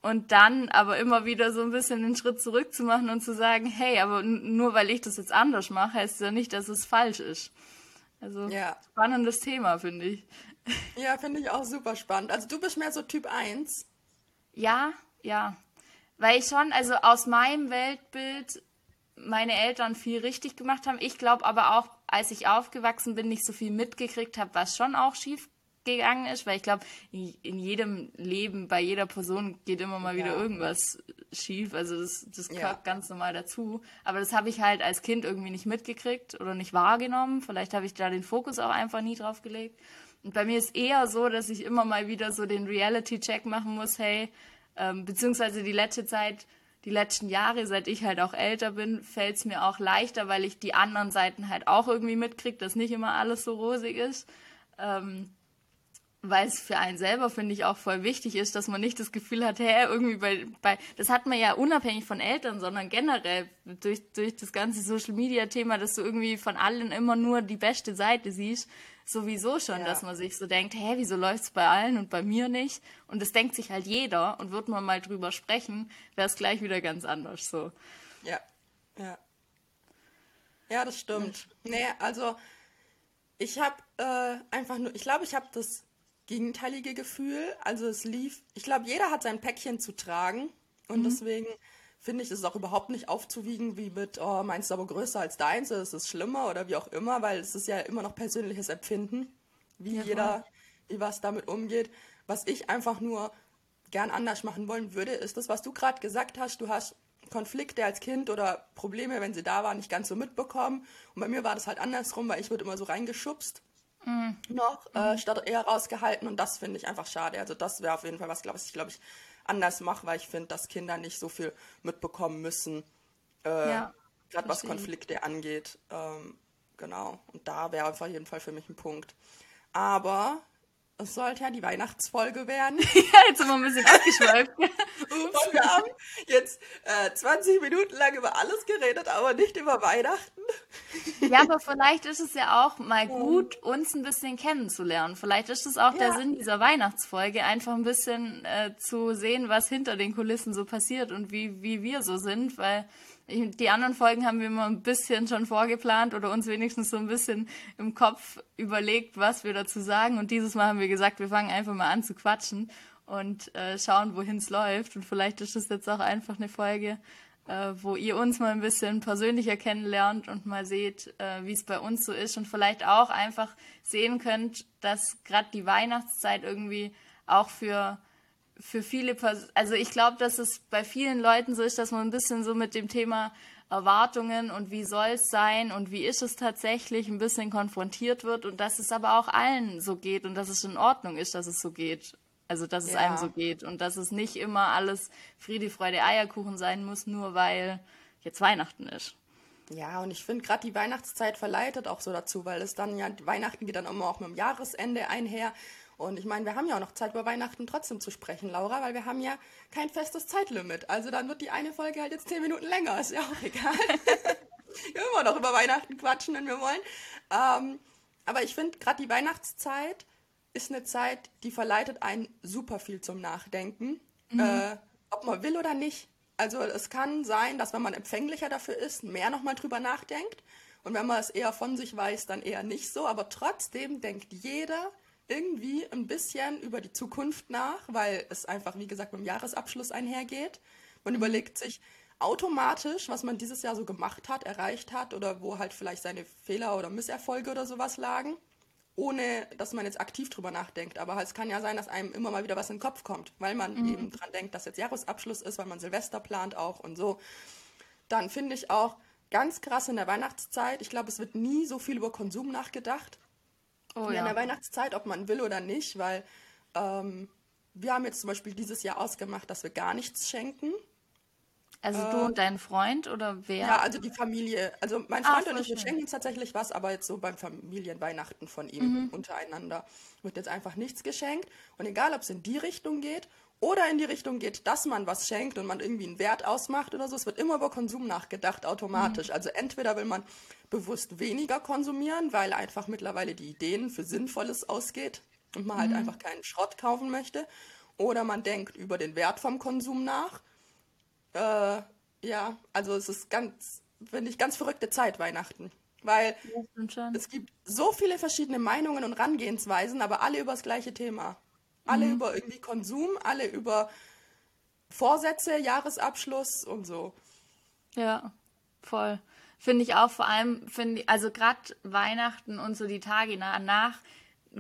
Speaker 1: Und dann aber immer wieder so ein bisschen den Schritt zurück zu machen und zu sagen, hey, aber nur weil ich das jetzt anders mache, heißt ja nicht, dass es falsch ist. Also
Speaker 2: Ja.
Speaker 1: spannendes Thema, finde ich.
Speaker 2: Ja, finde ich auch super spannend. Also du bist mehr so Typ 1.
Speaker 1: Ja, ja. Weil ich schon, also aus meinem Weltbild meine Eltern viel richtig gemacht haben. Ich glaube aber auch, als ich aufgewachsen bin, nicht so viel mitgekriegt habe, was schon auch schief gegangen ist, weil ich glaube, in jedem Leben, bei jeder Person geht immer mal wieder
Speaker 2: Ja.
Speaker 1: irgendwas schief. Also das, das
Speaker 2: Ja.
Speaker 1: gehört ganz normal dazu. Aber das habe ich halt als Kind irgendwie nicht mitgekriegt oder nicht wahrgenommen. Vielleicht habe ich da den Fokus auch einfach nie drauf gelegt. Und bei mir ist eher so, dass ich immer mal wieder so den Reality-Check machen muss, hey, ähm, beziehungsweise die letzte Zeit, die letzten Jahre, seit ich halt auch älter bin, fällt es mir auch leichter, weil ich die anderen Seiten halt auch irgendwie mitkriege, dass nicht immer alles so rosig ist. Ähm, weil es für einen selber, finde ich, auch voll wichtig ist, dass man nicht das Gefühl hat, hä, irgendwie bei, bei, das hat man ja unabhängig von Eltern, sondern generell durch, durch das ganze Social Media Thema, dass du irgendwie von allen immer nur die beste Seite siehst, sowieso schon,
Speaker 2: Ja.
Speaker 1: dass man sich so denkt, hä, wieso läuft's bei allen und bei mir nicht? Und das denkt sich halt jeder und wird man mal drüber sprechen, wäre es gleich wieder ganz anders, so.
Speaker 2: Ja, ja. Ja, das stimmt. Nee, also ich habe äh, einfach nur, ich glaube, ich habe das gegenteilige Gefühl. Also es lief, ich glaube, jeder hat sein Päckchen zu tragen und deswegen finde ich es auch überhaupt nicht aufzuwiegen, wie mit, oh, meins ist aber größer als deins, oder ist es schlimmer oder wie auch immer, weil es ist ja immer noch persönliches Empfinden, wie
Speaker 1: Ja,
Speaker 2: jeder, wie was damit umgeht. Was ich einfach nur gern anders machen wollen würde, ist das, was du gerade gesagt hast. Du hast Konflikte als Kind oder Probleme, wenn sie da waren, nicht ganz so mitbekommen. Und bei mir war das halt andersrum, weil ich wurde immer so reingeschubst noch, äh, statt eher rausgehalten. Und das finde ich einfach schade. Also das wäre auf jeden Fall was, glaube ich, glaube ich, anders mache, weil ich finde, dass Kinder nicht so viel mitbekommen müssen, äh,
Speaker 1: Ja,
Speaker 2: gerade was. Konflikte angeht. Ähm, genau. Und da wäre auf jeden Fall für mich ein Punkt. Aber es sollte ja die Weihnachtsfolge werden.
Speaker 1: Ja, jetzt sind wir ein bisschen abgeschweift.
Speaker 2: Und wir haben jetzt äh, 20 Minuten lang über alles geredet, aber nicht über Weihnachten.
Speaker 1: Ja, aber vielleicht ist es ja auch mal gut, uns ein bisschen kennenzulernen. Vielleicht ist es auch der
Speaker 2: Ja.
Speaker 1: Sinn dieser Weihnachtsfolge, einfach ein bisschen äh, zu sehen, was hinter den Kulissen so passiert und wie, wie wir so sind, weil die anderen Folgen haben wir immer ein bisschen schon vorgeplant oder uns wenigstens so ein bisschen im Kopf überlegt, was wir dazu sagen. Und dieses Mal haben wir gesagt, wir fangen einfach mal an zu quatschen und äh, schauen, wohin es läuft. Und vielleicht ist es jetzt auch einfach eine Folge, äh, wo ihr uns mal ein bisschen persönlicher kennenlernt und mal seht, äh, wie es bei uns so ist und vielleicht auch einfach sehen könnt, dass gerade die Weihnachtszeit irgendwie auch für für viele, Pers also ich glaube, dass es bei vielen Leuten so ist, dass man ein bisschen so mit dem Thema Erwartungen und wie soll es sein und wie ist es tatsächlich ein bisschen konfrontiert wird und dass es aber auch allen so geht und dass es in Ordnung ist, dass es so geht. Also, dass es ja. einem so geht und dass es nicht immer alles Friede, Freude, Eierkuchen sein muss, nur weil jetzt Weihnachten ist.
Speaker 2: Ja, und ich finde gerade die Weihnachtszeit verleitet auch so dazu, weil es dann ja, Weihnachten geht dann immer auch mit dem Jahresende einher. Und ich meine, wir haben ja auch noch Zeit über Weihnachten trotzdem zu sprechen, Laura, weil wir haben ja kein festes Zeitlimit. Also dann wird die eine Folge halt jetzt zehn Minuten länger, ist ja auch egal. wir können immer noch über Weihnachten quatschen, wenn wir wollen. Ähm, aber ich finde, gerade die Weihnachtszeit ist eine Zeit, die verleitet einen super viel zum Nachdenken. Mhm. Äh, ob man will oder nicht. Also es kann sein, dass wenn man empfänglicher dafür ist, mehr nochmal drüber nachdenkt. Und wenn man es eher von sich weiß, dann eher nicht so. Aber trotzdem denkt jeder irgendwie ein bisschen über die Zukunft nach, weil es einfach, wie gesagt, mit dem Jahresabschluss einhergeht. Man überlegt sich automatisch, was man dieses Jahr so gemacht hat, erreicht hat oder wo halt vielleicht seine Fehler oder Misserfolge oder sowas lagen ohne dass man jetzt aktiv drüber nachdenkt. Aber es kann ja sein, dass einem immer mal wieder was in den Kopf kommt, weil man mhm. eben dran denkt, dass jetzt Jahresabschluss ist, weil man Silvester plant auch und so. Dann finde ich auch ganz krass in der Weihnachtszeit, ich glaube, es wird nie so viel über Konsum nachgedacht. Oh, ja. In der Weihnachtszeit, ob man will oder nicht, weil ähm, wir haben jetzt zum Beispiel dieses Jahr ausgemacht, dass wir gar nichts schenken.
Speaker 1: Also du und dein Freund oder wer?
Speaker 2: Ja, also die Familie. Also mein Freund ah, und ich, wir schenken uns tatsächlich was, aber jetzt so beim Familienweihnachten von ihm mhm. untereinander wird jetzt einfach nichts geschenkt. Und egal, ob es in die Richtung geht oder in die Richtung geht, dass man was schenkt und man irgendwie einen Wert ausmacht oder so, es wird immer über Konsum nachgedacht automatisch. Mhm. Also entweder will man bewusst weniger konsumieren, weil einfach mittlerweile die Ideen für Sinnvolles ausgeht und man halt mhm. einfach keinen Schrott kaufen möchte. Oder man denkt über den Wert vom Konsum nach äh, ja, also es ist ganz, finde ich, ganz verrückte Zeit Weihnachten. Weil es gibt so viele verschiedene Meinungen und Rangehensweisen, aber alle über das gleiche Thema. Alle mhm. über irgendwie Konsum, alle über Vorsätze, Jahresabschluss und so.
Speaker 1: Ja, voll. Finde ich auch vor allem, finde also gerade Weihnachten und so die Tage nach,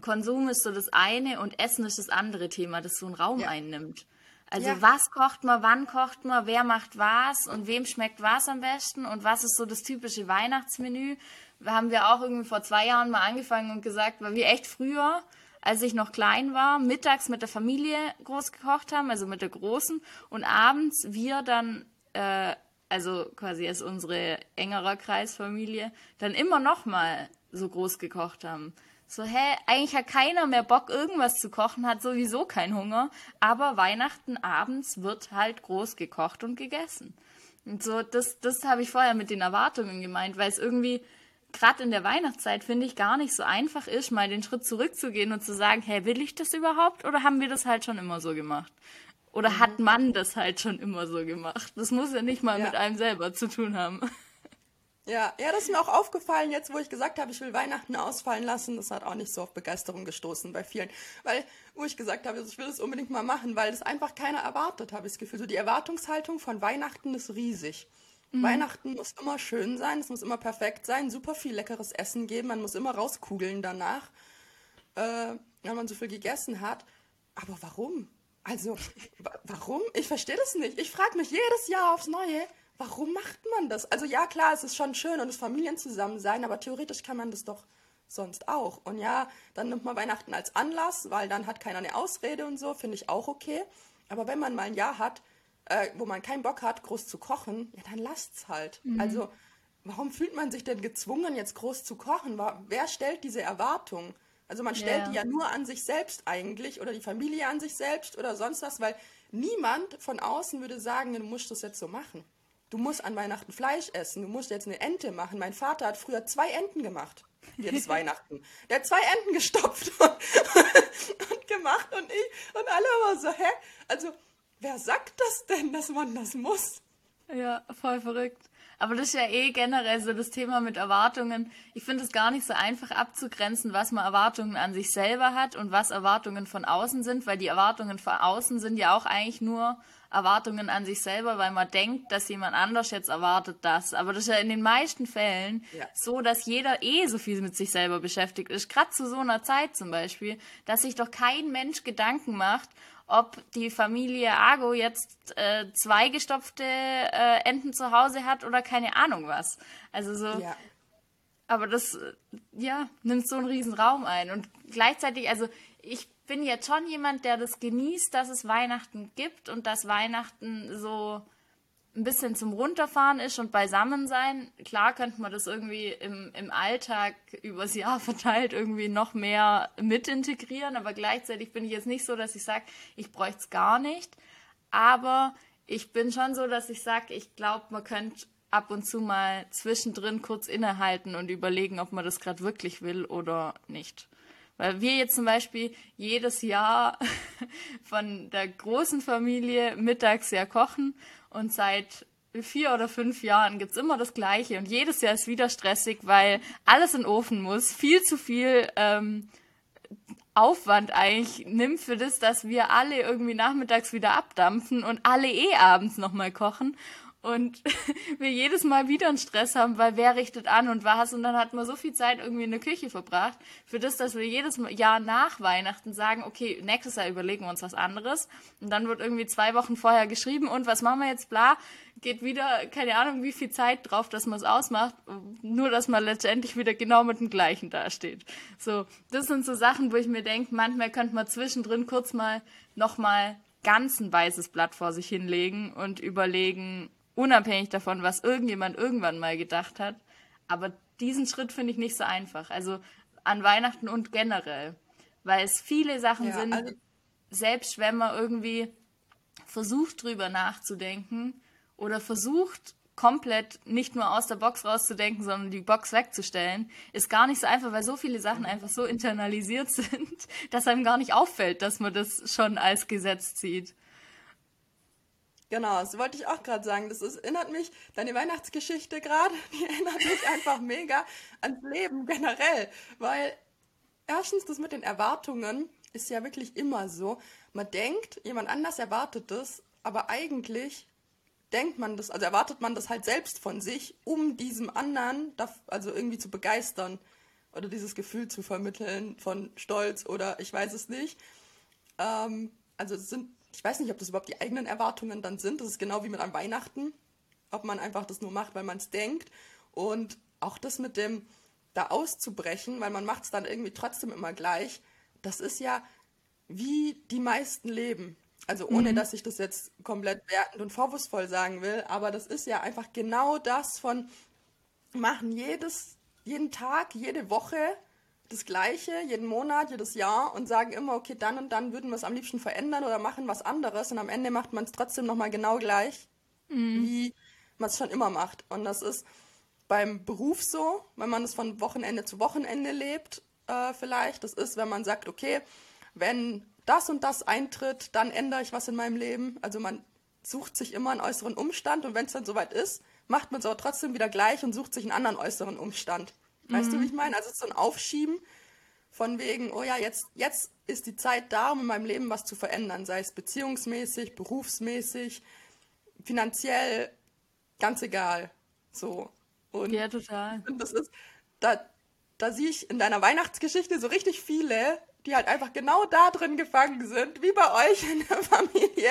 Speaker 1: Konsum ist so das eine und Essen ist das andere Thema, das so einen Raum ja. einnimmt. Also ja. was kocht man, wann kocht man, wer macht was und wem schmeckt was am besten und was ist so das typische Weihnachtsmenü. Haben wir auch irgendwie vor zwei Jahren mal angefangen und gesagt, weil wir echt früher, als ich noch klein war, mittags mit der Familie groß gekocht haben, also mit der Großen und abends wir dann, äh, also quasi als unsere engerer Kreisfamilie, dann immer noch mal so groß gekocht haben. So, hä, eigentlich hat keiner mehr Bock, irgendwas zu kochen, hat sowieso keinen Hunger. Aber Weihnachten abends wird halt groß gekocht und gegessen. Und so, das, das habe ich vorher mit den Erwartungen gemeint, weil es irgendwie, gerade in der Weihnachtszeit, finde ich, gar nicht so einfach ist, mal den Schritt zurückzugehen und zu sagen, hä, will ich das überhaupt? Oder haben wir das halt schon immer so gemacht? Oder mhm. hat man das halt schon immer so gemacht? Das muss ja nicht mal ja. mit einem selber zu tun haben.
Speaker 2: Ja, ja, das ist mir auch aufgefallen, jetzt wo ich gesagt habe, ich will Weihnachten ausfallen lassen. Das hat auch nicht so auf Begeisterung gestoßen bei vielen. Weil, wo ich gesagt habe, ich will es unbedingt mal machen, weil das einfach keiner erwartet, habe ich das Gefühl. So die Erwartungshaltung von Weihnachten ist riesig. Mhm. Weihnachten muss immer schön sein, es muss immer perfekt sein, super viel leckeres Essen geben, man muss immer rauskugeln danach, äh, wenn man so viel gegessen hat. Aber warum? Also, warum? Ich verstehe das nicht. Ich frage mich jedes Jahr aufs Neue, warum macht man das? Also ja, klar, es ist schon schön und das Familienzusammensein, aber theoretisch kann man das doch sonst auch. Und ja, dann nimmt man Weihnachten als Anlass, weil dann hat keiner eine Ausrede und so, finde ich auch okay. Aber wenn man mal ein Jahr hat, äh, wo man keinen Bock hat, groß zu kochen, ja, dann lasst's halt. Mhm. Also, warum fühlt man sich denn gezwungen, jetzt groß zu kochen? Wer stellt diese Erwartung? Also man stellt yeah. die ja nur an sich selbst eigentlich oder die Familie an sich selbst oder sonst was, weil niemand von außen würde sagen, du musst das jetzt so machen du musst an Weihnachten Fleisch essen, du musst jetzt eine Ente machen. Mein Vater hat früher zwei Enten gemacht. Jedes Weihnachten. Der hat zwei Enten gestopft und, und gemacht und ich und alle immer so, hä? Also, wer sagt das denn, dass man das muss?
Speaker 1: Ja, voll verrückt. Aber das ist ja eh generell so das Thema mit Erwartungen. Ich finde es gar nicht so einfach abzugrenzen, was man Erwartungen an sich selber hat und was Erwartungen von außen sind, weil die Erwartungen von außen sind ja auch eigentlich nur Erwartungen an sich selber, weil man denkt, dass jemand anders jetzt erwartet das. Aber das ist ja in den meisten Fällen ja. so, dass jeder eh so viel mit sich selber beschäftigt ist. Gerade zu so einer Zeit zum Beispiel, dass sich doch kein Mensch Gedanken macht, ob die Familie Argo jetzt äh, zwei gestopfte äh, Enten zu Hause hat oder keine Ahnung was. Also so. Ja. Aber das, äh, ja, nimmt so einen riesen Raum ein. Und gleichzeitig, also ich bin jetzt schon jemand, der das genießt, dass es Weihnachten gibt und dass Weihnachten so ein bisschen zum Runterfahren ist und beisammen sein. Klar könnte man das irgendwie im, im Alltag übers Jahr verteilt irgendwie noch mehr mit integrieren, aber gleichzeitig bin ich jetzt nicht so, dass ich sage, ich bräuchte es gar nicht. Aber ich bin schon so, dass ich sage, ich glaube, man könnte ab und zu mal zwischendrin kurz innehalten und überlegen, ob man das gerade wirklich will oder nicht. Weil wir jetzt zum Beispiel jedes Jahr von der großen Familie mittags ja kochen und seit vier oder fünf Jahren gibt's immer das Gleiche. Und jedes Jahr ist wieder stressig, weil alles in den Ofen muss, viel zu viel ähm, Aufwand eigentlich nimmt für das, dass wir alle irgendwie nachmittags wieder abdampfen und alle eh abends nochmal kochen und wir jedes Mal wieder einen Stress haben, weil wer richtet an und was? Und dann hat man so viel Zeit irgendwie in der Küche verbracht, für das, dass wir jedes Jahr nach Weihnachten sagen, okay, nächstes Jahr überlegen wir uns was anderes. Und dann wird irgendwie zwei Wochen vorher geschrieben und was machen wir jetzt, bla, geht wieder, keine Ahnung, wie viel Zeit drauf, dass man es ausmacht, nur dass man letztendlich wieder genau mit dem Gleichen dasteht. So, das sind so Sachen, wo ich mir denke, manchmal könnte man zwischendrin kurz mal nochmal ganz ein weißes Blatt vor sich hinlegen und überlegen, unabhängig davon, was irgendjemand irgendwann mal gedacht hat. Aber diesen Schritt finde ich nicht so einfach. Also an Weihnachten und generell. Weil es viele Sachen ja, sind, also selbst wenn man irgendwie versucht drüber nachzudenken oder versucht komplett nicht nur aus der Box rauszudenken, sondern die Box wegzustellen, ist gar nicht so einfach, weil so viele Sachen einfach so internalisiert sind, dass einem gar nicht auffällt, dass man das schon als Gesetz zieht.
Speaker 2: Genau, das wollte ich auch gerade sagen. Das ist, erinnert mich, deine Weihnachtsgeschichte gerade, die erinnert mich einfach mega ans Leben generell. Weil erstens, das mit den Erwartungen ist ja wirklich immer so. Man denkt, jemand anders erwartet das, aber eigentlich denkt man das, also erwartet man das halt selbst von sich, um diesem anderen, also irgendwie zu begeistern oder dieses Gefühl zu vermitteln von Stolz oder ich weiß es nicht. Ähm, also es sind ich weiß nicht, ob das überhaupt die eigenen Erwartungen dann sind. Das ist genau wie mit einem Weihnachten. Ob man einfach das nur macht, weil man es denkt. Und auch das mit dem da auszubrechen, weil man macht es dann irgendwie trotzdem immer gleich. Das ist ja wie die meisten leben. Also ohne, mhm. dass ich das jetzt komplett wertend und vorwurfsvoll sagen will, aber das ist ja einfach genau das von machen jedes, jeden Tag, jede Woche das Gleiche jeden Monat, jedes Jahr und sagen immer, okay, dann und dann würden wir es am liebsten verändern oder machen was anderes und am Ende macht man es trotzdem nochmal genau gleich, mhm. wie man es schon immer macht. Und das ist beim Beruf so, wenn man es von Wochenende zu Wochenende lebt, äh, vielleicht. Das ist, wenn man sagt, okay, wenn das und das eintritt, dann ändere ich was in meinem Leben. Also man sucht sich immer einen äußeren Umstand und wenn es dann soweit ist, macht man es aber trotzdem wieder gleich und sucht sich einen anderen äußeren Umstand. Weißt mhm. du, wie ich meine? Also so ein Aufschieben von wegen, oh ja, jetzt, jetzt ist die Zeit da, um in meinem Leben was zu verändern, sei es beziehungsmäßig, berufsmäßig, finanziell, ganz egal. So.
Speaker 1: Und ja, total.
Speaker 2: Und das ist, da, da sehe ich in deiner Weihnachtsgeschichte so richtig viele, die halt einfach genau da drin gefangen sind, wie bei euch in der Familie,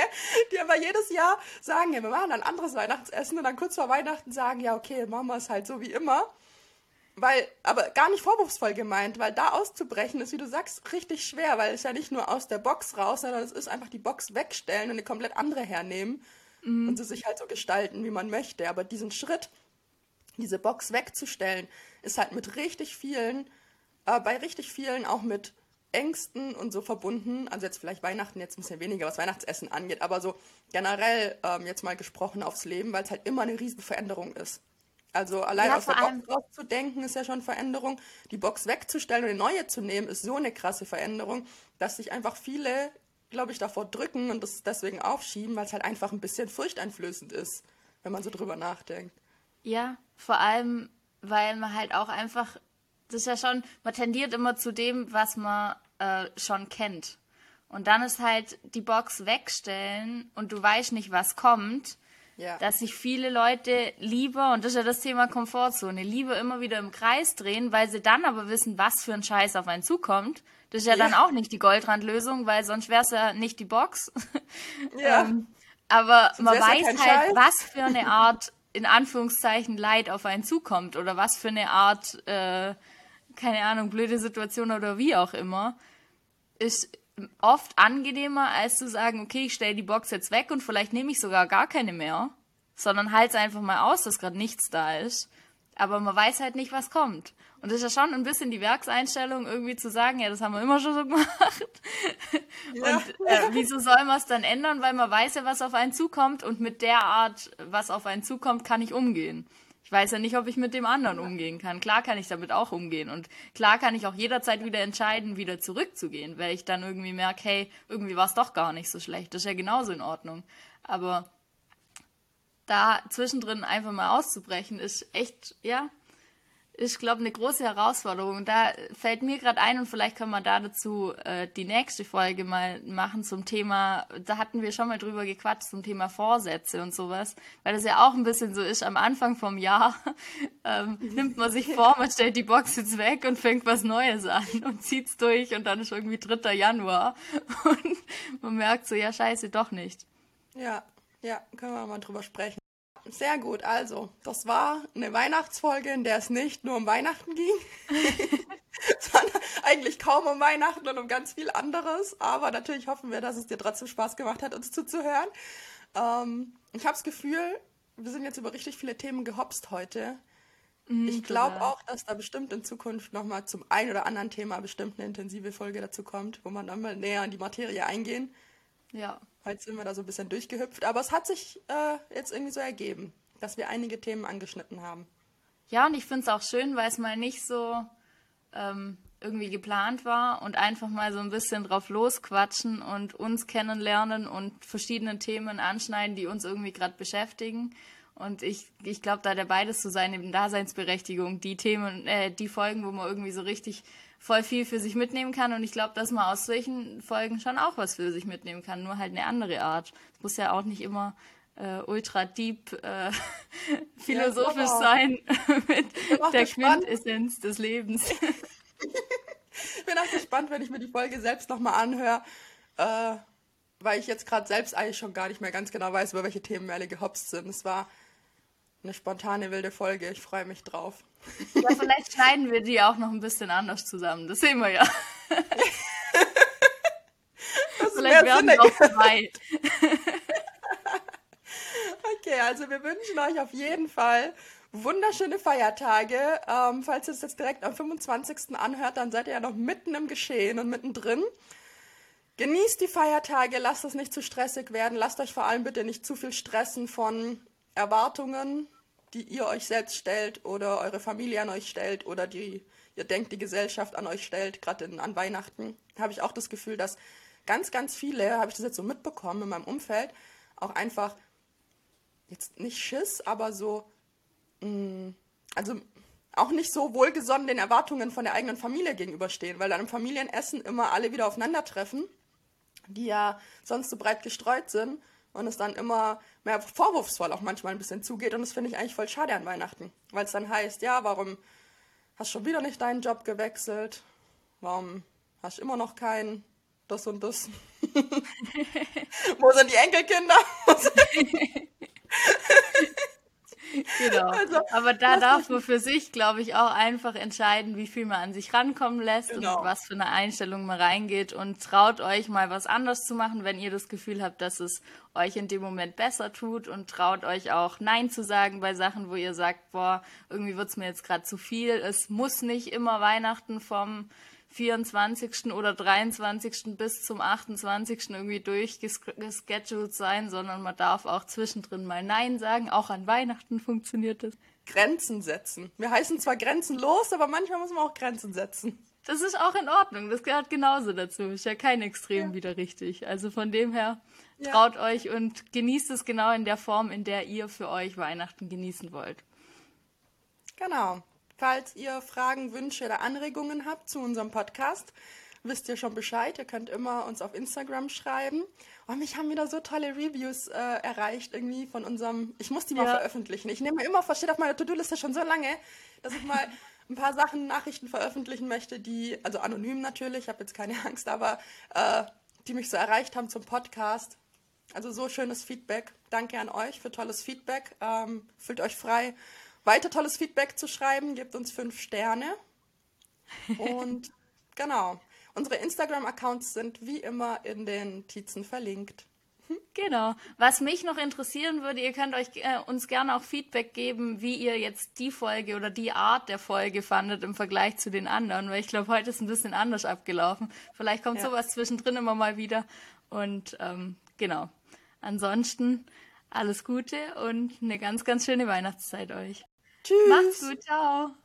Speaker 2: die aber jedes Jahr sagen, ja, wir machen ein anderes Weihnachtsessen und dann kurz vor Weihnachten sagen, ja, okay, machen wir es halt so wie immer. Weil, aber gar nicht vorwurfsvoll gemeint, weil da auszubrechen ist, wie du sagst, richtig schwer, weil es ja nicht nur aus der Box raus, sondern es ist einfach die Box wegstellen und eine komplett andere hernehmen mhm. und sie sich halt so gestalten, wie man möchte. Aber diesen Schritt, diese Box wegzustellen, ist halt mit richtig vielen, äh, bei richtig vielen auch mit Ängsten und so verbunden. Also jetzt vielleicht Weihnachten jetzt ein bisschen weniger, was Weihnachtsessen angeht, aber so generell ähm, jetzt mal gesprochen aufs Leben, weil es halt immer eine riesen Veränderung ist. Also allein ja, aus der Box rauszudenken ist ja schon Veränderung. Die Box wegzustellen und eine neue zu nehmen, ist so eine krasse Veränderung, dass sich einfach viele, glaube ich, davor drücken und das deswegen aufschieben, weil es halt einfach ein bisschen furchteinflößend ist, wenn man so drüber nachdenkt.
Speaker 1: Ja, vor allem, weil man halt auch einfach, das ist ja schon, man tendiert immer zu dem, was man äh, schon kennt. Und dann ist halt die Box wegstellen und du weißt nicht, was kommt ja. Dass sich viele Leute lieber, und das ist ja das Thema Komfortzone, lieber immer wieder im Kreis drehen, weil sie dann aber wissen, was für ein Scheiß auf einen zukommt, Das ist ja, ja. dann auch nicht die Goldrandlösung, weil sonst wäre es ja nicht die Box. Ja. ähm, aber sonst man weiß halt, Scheiß. was für eine Art, in Anführungszeichen, Leid auf einen zukommt oder was für eine Art, äh, keine Ahnung, blöde Situation oder wie auch immer. Ist oft angenehmer, als zu sagen, okay, ich stelle die Box jetzt weg und vielleicht nehme ich sogar gar keine mehr, sondern halte es einfach mal aus, dass gerade nichts da ist. Aber man weiß halt nicht, was kommt. Und das ist ja schon ein bisschen die Werkseinstellung, irgendwie zu sagen, ja, das haben wir immer schon so gemacht. Ja. Und äh, wieso soll man es dann ändern? Weil man weiß ja, was auf einen zukommt und mit der Art, was auf einen zukommt, kann ich umgehen. Ich weiß ja nicht, ob ich mit dem anderen umgehen kann. Klar kann ich damit auch umgehen. Und klar kann ich auch jederzeit wieder entscheiden, wieder zurückzugehen, weil ich dann irgendwie merke, hey, irgendwie war es doch gar nicht so schlecht. Das ist ja genauso in Ordnung. Aber da zwischendrin einfach mal auszubrechen, ist echt, ja, ich glaube, eine große Herausforderung. Da fällt mir gerade ein und vielleicht können wir da dazu äh, die nächste Folge mal machen zum Thema, da hatten wir schon mal drüber gequatscht, zum Thema Vorsätze und sowas, weil das ja auch ein bisschen so ist, am Anfang vom Jahr ähm, nimmt man sich vor, man stellt die Box jetzt weg und fängt was Neues an und zieht's durch und dann ist irgendwie 3. Januar und man merkt so, ja scheiße, doch nicht.
Speaker 2: Ja, ja, können wir mal drüber sprechen. Sehr gut. Also, das war eine Weihnachtsfolge, in der es nicht nur um Weihnachten ging, sondern eigentlich kaum um Weihnachten und um ganz viel anderes. Aber natürlich hoffen wir, dass es dir trotzdem Spaß gemacht hat, uns zuzuhören. Ähm, ich habe das Gefühl, wir sind jetzt über richtig viele Themen gehopst heute. Mhm, ich glaube auch, dass da bestimmt in Zukunft nochmal zum ein oder anderen Thema bestimmt eine intensive Folge dazu kommt, wo man dann mal näher in die Materie eingehen. Ja. Heute sind wir da so ein bisschen durchgehüpft, aber es hat sich äh, jetzt irgendwie so ergeben, dass wir einige Themen angeschnitten haben.
Speaker 1: Ja, und ich finde es auch schön, weil es mal nicht so ähm, irgendwie geplant war und einfach mal so ein bisschen drauf losquatschen und uns kennenlernen und verschiedene Themen anschneiden, die uns irgendwie gerade beschäftigen. Und ich, ich glaube, da ja beides so seine Daseinsberechtigung. Die Themen, äh, die Folgen, wo man irgendwie so richtig voll viel für sich mitnehmen kann. Und ich glaube, dass man aus solchen Folgen schon auch was für sich mitnehmen kann, nur halt eine andere Art. Es muss ja auch nicht immer äh, ultra deep äh, philosophisch ja, sein mit der Quintessenz des Lebens.
Speaker 2: ich bin auch gespannt, wenn ich mir die Folge selbst nochmal anhöre, äh, weil ich jetzt gerade selbst eigentlich schon gar nicht mehr ganz genau weiß, über welche Themen wir alle gehopst sind. Es war eine spontane wilde Folge. Ich freue mich drauf.
Speaker 1: Ja, vielleicht schneiden wir die auch noch ein bisschen anders zusammen. Das sehen wir ja. vielleicht werden wir auch zwei.
Speaker 2: okay, also wir wünschen euch auf jeden Fall wunderschöne Feiertage. Ähm, falls ihr es jetzt direkt am 25. anhört, dann seid ihr ja noch mitten im Geschehen und mittendrin. Genießt die Feiertage, lasst es nicht zu stressig werden, lasst euch vor allem bitte nicht zu viel stressen von Erwartungen, die ihr euch selbst stellt oder eure Familie an euch stellt oder die ihr denkt, die Gesellschaft an euch stellt, gerade an Weihnachten, habe ich auch das Gefühl, dass ganz, ganz viele, habe ich das jetzt so mitbekommen in meinem Umfeld, auch einfach jetzt nicht Schiss, aber so, mh, mm, also auch nicht so wohlgesonnen den Erwartungen von der eigenen Familie gegenüberstehen, weil dann im Familienessen immer alle wieder aufeinandertreffen, die ja sonst so breit gestreut sind und es dann immer mehr vorwurfsvoll auch manchmal ein bisschen zugeht. Und das finde ich eigentlich voll schade an Weihnachten, weil es dann heißt, ja, warum hast du schon wieder nicht deinen Job gewechselt? Warum hast du immer noch keinen? Das und das. Wo sind die Enkelkinder?
Speaker 1: genau. Also, Aber da darf man für sich, glaube ich, auch einfach entscheiden, wie viel man an sich rankommen lässt genau. und was für eine Einstellung man reingeht und traut euch mal was anders zu machen, wenn ihr das Gefühl habt, dass es euch in dem Moment besser tut und traut euch auch Nein zu sagen bei Sachen, wo ihr sagt, boah, irgendwie wird es mir jetzt gerade zu viel. Es muss nicht immer Weihnachten vom 24. oder 23. bis zum 28. irgendwie durchgeschedult sein, sondern man darf auch zwischendrin mal Nein sagen. Auch an Weihnachten funktioniert das.
Speaker 2: Grenzen setzen. Wir heißen zwar grenzenlos, aber manchmal muss man auch Grenzen setzen.
Speaker 1: Das ist auch in Ordnung. Das gehört genauso dazu. Ist ja kein Extrem ja. wieder richtig. Also von dem her, traut ja. euch und genießt es genau in der Form, in der ihr für euch Weihnachten genießen wollt.
Speaker 2: Genau. Falls ihr Fragen, Wünsche oder Anregungen habt zu unserem Podcast, wisst ihr schon Bescheid. Ihr könnt immer uns auf Instagram schreiben. Und oh, mich haben wieder so tolle Reviews äh, erreicht irgendwie von unserem. Ich muss die mal ja. veröffentlichen. Ich nehme immer, steht auf meiner To-Do-Liste schon so lange, dass ich mal ein paar Sachen, Nachrichten veröffentlichen möchte, die, also anonym natürlich, ich habe jetzt keine Angst, aber äh, die mich so erreicht haben zum Podcast. Also so schönes Feedback. Danke an euch für tolles Feedback. Ähm, fühlt euch frei, weiter tolles Feedback zu schreiben. Gebt uns fünf Sterne. Und genau. Unsere Instagram-Accounts sind wie immer in den Notizen verlinkt.
Speaker 1: Genau. Was mich noch interessieren würde, ihr könnt euch äh, uns gerne auch Feedback geben, wie ihr jetzt die Folge oder die Art der Folge fandet im Vergleich zu den anderen, weil ich glaube, heute ist ein bisschen anders abgelaufen. Vielleicht kommt ja. sowas zwischendrin immer mal wieder. Und ähm, genau. Ansonsten alles Gute und eine ganz, ganz schöne Weihnachtszeit euch.
Speaker 2: Tschüss.
Speaker 1: Macht's gut. Ciao.